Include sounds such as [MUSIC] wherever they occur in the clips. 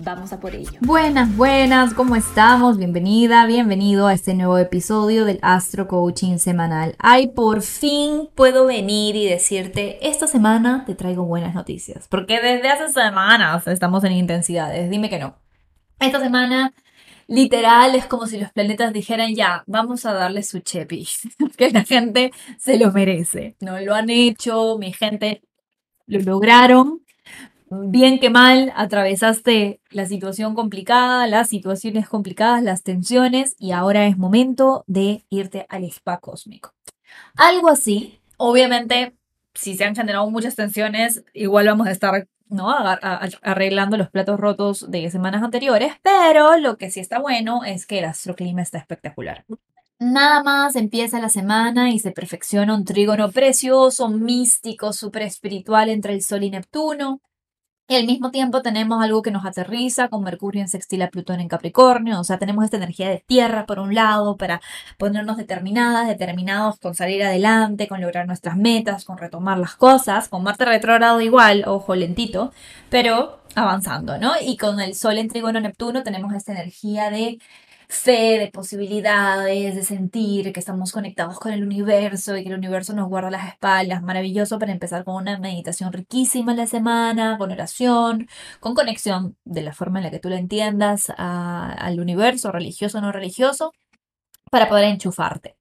Vamos a por ello. Buenas, buenas, ¿cómo estamos? Bienvenida, bienvenido a este nuevo episodio del Astro Coaching Semanal. Ay, por fin puedo venir y decirte, esta semana te traigo buenas noticias. Porque desde hace semanas estamos en intensidades, dime que no. Esta semana literal es como si los planetas dijeran ya, vamos a darle su chepi, [LAUGHS] que la gente se lo merece. No lo han hecho, mi gente lo lograron bien que mal, atravesaste la situación complicada, las situaciones complicadas, las tensiones y ahora es momento de irte al spa cósmico. Algo así, obviamente, si se han generado muchas tensiones, igual vamos a estar ¿no? arreglando los platos rotos de semanas anteriores, pero lo que sí está bueno es que el astroclima está espectacular. Nada más empieza la semana y se perfecciona un trígono precioso, místico, súper espiritual entre el Sol y Neptuno. Y al mismo tiempo tenemos algo que nos aterriza con Mercurio en sextil a Plutón en Capricornio, o sea, tenemos esta energía de tierra por un lado para ponernos determinadas, determinados con salir adelante, con lograr nuestras metas, con retomar las cosas, con Marte retrógrado igual, ojo lentito, pero avanzando, ¿no? Y con el Sol en Trígono Neptuno tenemos esta energía de fe, de posibilidades, de sentir que estamos conectados con el universo y que el universo nos guarda las espaldas. Maravilloso para empezar con una meditación riquísima en la semana, con oración, con conexión de la forma en la que tú la entiendas al universo, religioso o no religioso, para poder enchufarte.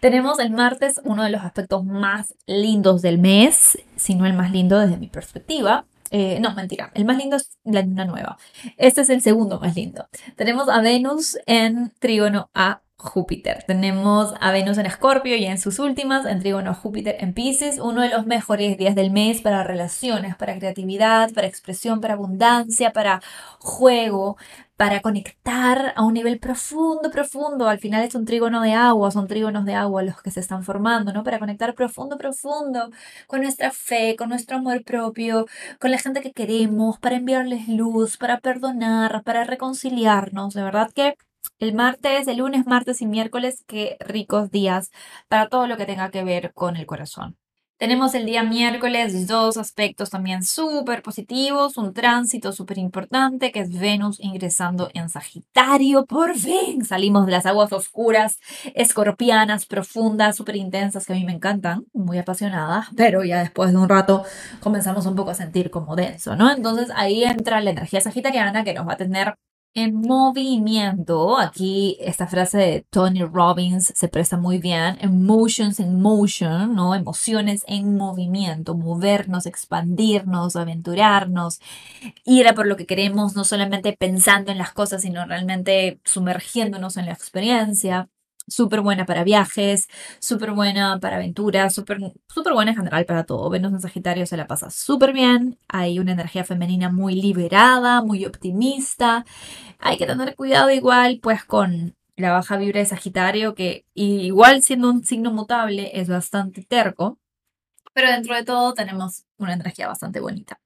Tenemos el martes uno de los aspectos más lindos del mes, si no el más lindo desde mi perspectiva, eh, no, mentira. El más lindo es la luna nueva. Este es el segundo más lindo. Tenemos a Venus en trígono a Júpiter. Tenemos a Venus en Escorpio y en sus últimas, en trígono Júpiter en Pisces, uno de los mejores días del mes para relaciones, para creatividad, para expresión, para abundancia, para juego, para conectar a un nivel profundo, profundo. Al final es un trígono de agua, son trígonos de agua los que se están formando, ¿no? Para conectar profundo, profundo con nuestra fe, con nuestro amor propio, con la gente que queremos, para enviarles luz, para perdonar, para reconciliarnos. De verdad que el martes, el lunes, martes y miércoles, qué ricos días para todo lo que tenga que ver con el corazón. Tenemos el día miércoles dos aspectos también súper positivos, un tránsito súper importante que es Venus ingresando en Sagitario. Por fin salimos de las aguas oscuras, escorpianas, profundas, súper intensas que a mí me encantan, muy apasionadas, pero ya después de un rato comenzamos un poco a sentir como denso, ¿no? Entonces ahí entra la energía sagitariana que nos va a tener en movimiento, aquí esta frase de Tony Robbins se presta muy bien, emotions in motion, ¿no? Emociones en movimiento, movernos, expandirnos, aventurarnos, ir a por lo que queremos, no solamente pensando en las cosas, sino realmente sumergiéndonos en la experiencia súper buena para viajes, súper buena para aventuras, súper super buena en general para todo. Venus en Sagitario se la pasa súper bien, hay una energía femenina muy liberada, muy optimista. Hay que tener cuidado igual pues con la baja vibra de Sagitario, que igual siendo un signo mutable es bastante terco, pero dentro de todo tenemos una energía bastante bonita.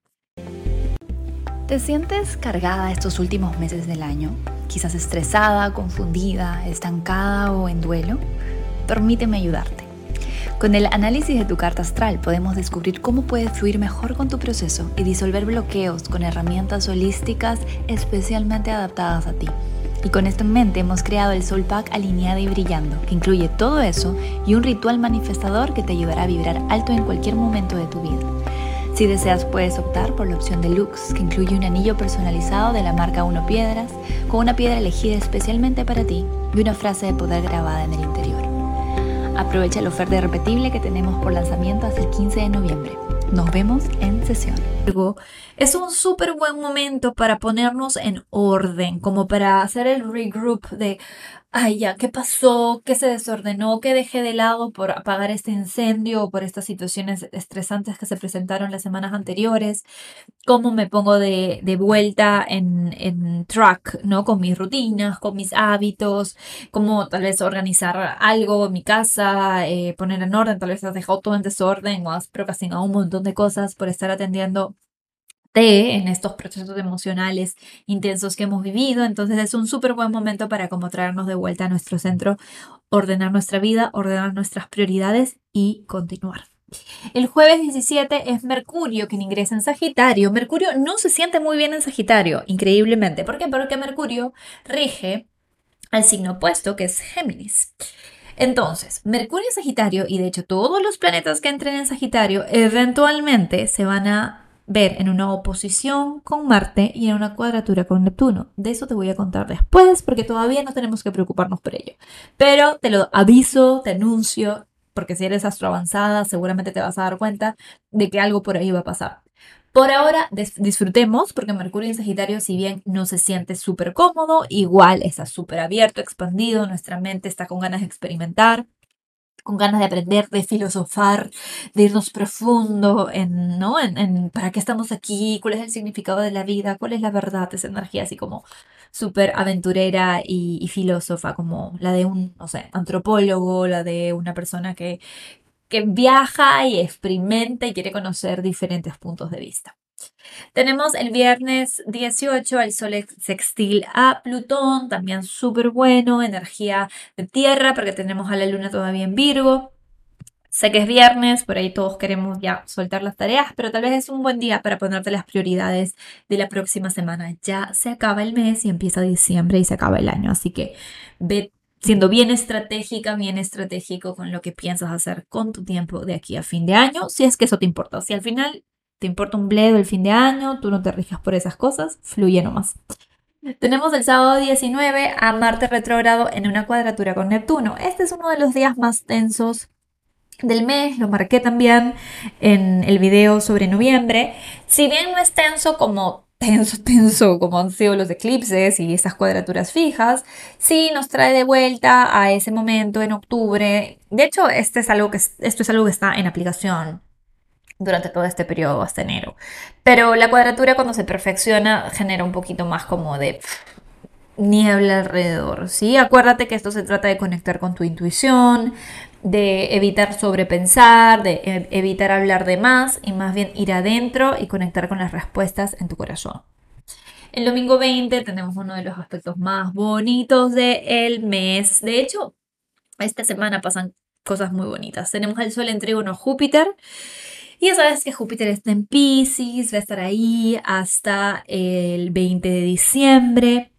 ¿Te sientes cargada estos últimos meses del año? Quizás estresada, confundida, estancada o en duelo. Permíteme ayudarte. Con el análisis de tu carta astral podemos descubrir cómo puedes fluir mejor con tu proceso y disolver bloqueos con herramientas holísticas especialmente adaptadas a ti. Y con esto en mente hemos creado el Soul Pack alineada y brillando, que incluye todo eso y un ritual manifestador que te ayudará a vibrar alto en cualquier momento de tu vida. Si deseas puedes optar por la opción deluxe que incluye un anillo personalizado de la marca Uno Piedras con una piedra elegida especialmente para ti y una frase de poder grabada en el interior. Aprovecha la oferta irrepetible que tenemos por lanzamiento hasta el 15 de noviembre. Nos vemos en sesión. Es un súper buen momento para ponernos en orden, como para hacer el regroup de ay, ya, ¿qué pasó? ¿Qué se desordenó? ¿Qué dejé de lado por apagar este incendio o por estas situaciones estresantes que se presentaron las semanas anteriores? ¿Cómo me pongo de, vuelta en, en track, ¿no? Con mis rutinas, con mis hábitos, cómo tal vez organizar algo en mi casa, eh, poner en orden, tal vez has dejado todo en desorden o has procrastinado un montón de cosas por estar atendiendo en estos procesos emocionales intensos que hemos vivido. Entonces es un súper buen momento para como traernos de vuelta a nuestro centro, ordenar nuestra vida, ordenar nuestras prioridades y continuar. El jueves 17 es Mercurio quien ingresa en Sagitario. Mercurio no se siente muy bien en Sagitario, increíblemente. ¿Por qué? Porque Mercurio rige al signo opuesto que es Géminis. Entonces, Mercurio en Sagitario, y de hecho todos los planetas que entren en Sagitario, eventualmente se van a ver en una oposición con Marte y en una cuadratura con Neptuno. De eso te voy a contar después porque todavía no tenemos que preocuparnos por ello. Pero te lo aviso, te anuncio, porque si eres astro avanzada seguramente te vas a dar cuenta de que algo por ahí va a pasar. Por ahora disfrutemos porque Mercurio en Sagitario, si bien no se siente súper cómodo, igual está súper abierto, expandido, nuestra mente está con ganas de experimentar con ganas de aprender, de filosofar, de irnos profundo en, ¿no? En, para qué estamos aquí, cuál es el significado de la vida, cuál es la verdad, esa energía así como súper aventurera y, y, filósofa, como la de un, no sé, antropólogo, la de una persona que, que viaja y experimenta y quiere conocer diferentes puntos de vista. Tenemos el viernes 18 el sol sextil a Plutón, también súper bueno, energía de tierra, porque tenemos a la luna todavía en Virgo. Sé que es viernes, por ahí todos queremos ya soltar las tareas, pero tal vez es un buen día para ponerte las prioridades de la próxima semana. Ya se acaba el mes y empieza diciembre y se acaba el año, así que ve siendo bien estratégica, bien estratégico con lo que piensas hacer con tu tiempo de aquí a fin de año, si es que eso te importa. Si al final te importa un bledo el fin de año, tú no te rijas por esas cosas, fluye nomás. Tenemos el sábado 19 a Marte retrógrado en una cuadratura con Neptuno. Este es uno de los días más tensos del mes, lo marqué también en el video sobre noviembre. Si bien no es tenso como tenso, [LAUGHS] tenso como han sido los eclipses y esas cuadraturas fijas, sí nos trae de vuelta a ese momento en octubre. De hecho, este es algo que, esto es algo que está en aplicación durante todo este periodo hasta enero. Pero la cuadratura cuando se perfecciona genera un poquito más como de niebla alrededor, ¿sí? Acuérdate que esto se trata de conectar con tu intuición, de evitar sobrepensar, de e, evitar hablar de más y más bien ir adentro y conectar con las respuestas en tu corazón. El domingo 20 tenemos uno de los aspectos más bonitos del mes. De hecho, esta semana pasan cosas muy bonitas. Tenemos el Sol en Trígono Júpiter y ya sabes que Júpiter está en Pisces, va a estar ahí hasta el 20 de diciembre.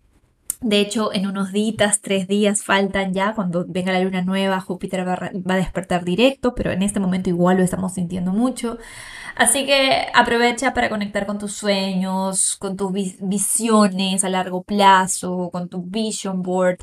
De hecho, en unos días, tres días faltan ya, cuando venga la luna nueva, Júpiter va a, despertar directo, pero en este momento igual lo estamos sintiendo mucho. Así que aprovecha para conectar con tus sueños, con tus visiones a largo plazo, con tu vision board.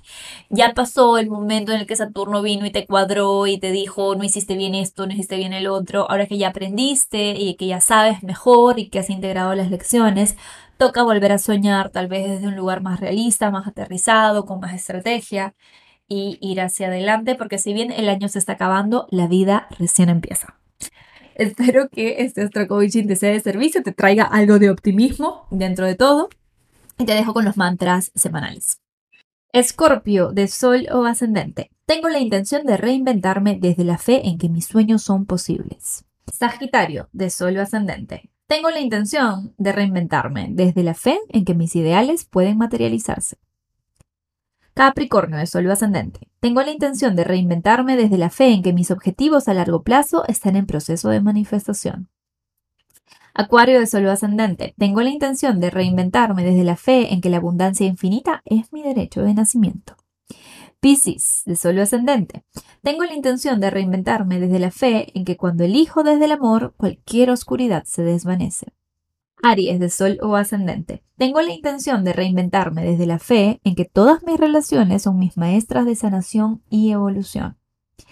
Ya pasó el momento en el que Saturno vino y te cuadró y te dijo, no hiciste bien esto, no hiciste bien el otro. Ahora que ya aprendiste y que ya sabes mejor y que has integrado las lecciones, toca volver a soñar tal vez desde un lugar más realista, más aterrizado, con más estrategia y ir hacia adelante, porque si bien el año se está acabando, la vida recién empieza. Espero que este Astro Coaching te sea de servicio, te traiga algo de optimismo dentro de todo y te dejo con los mantras semanales. Escorpio de Sol o Ascendente. Tengo la intención de reinventarme desde la fe en que mis sueños son posibles. Sagitario de Sol o Ascendente. Tengo la intención de reinventarme desde la fe en que mis ideales pueden materializarse. Capricornio de Sol ascendente. Tengo la intención de reinventarme desde la fe en que mis objetivos a largo plazo están en proceso de manifestación. Acuario de Sol ascendente. Tengo la intención de reinventarme desde la fe en que la abundancia infinita es mi derecho de nacimiento. Piscis, de Sol ascendente. Tengo la intención de reinventarme desde la fe en que cuando elijo desde el amor, cualquier oscuridad se desvanece. Aries de Sol o ascendente. Tengo la intención de reinventarme desde la fe en que todas mis relaciones son mis maestras de sanación y evolución.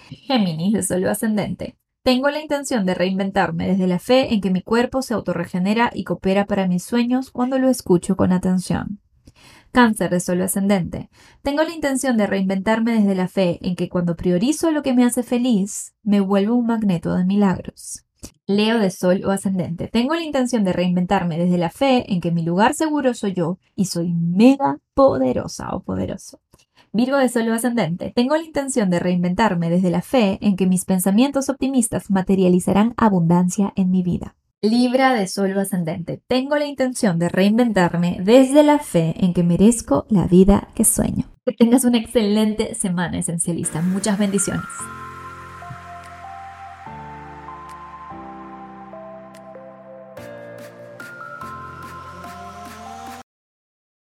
Géminis de Sol o ascendente. Tengo la intención de reinventarme desde la fe en que mi cuerpo se autorregenera y coopera para mis sueños cuando lo escucho con atención. Cáncer de Sol ascendente. Tengo la intención de reinventarme desde la fe en que cuando priorizo lo que me hace feliz, me vuelvo un magneto de milagros. Leo de Sol o ascendente. Tengo la intención de reinventarme desde la fe en que mi lugar seguro soy yo y soy mega poderosa o poderoso. Virgo de Sol o ascendente. Tengo la intención de reinventarme desde la fe en que mis pensamientos optimistas materializarán abundancia en mi vida. Libra de Sol ascendente. Tengo la intención de reinventarme desde la fe en que merezco la vida que sueño. Que tengas una excelente semana esencialista. Muchas bendiciones.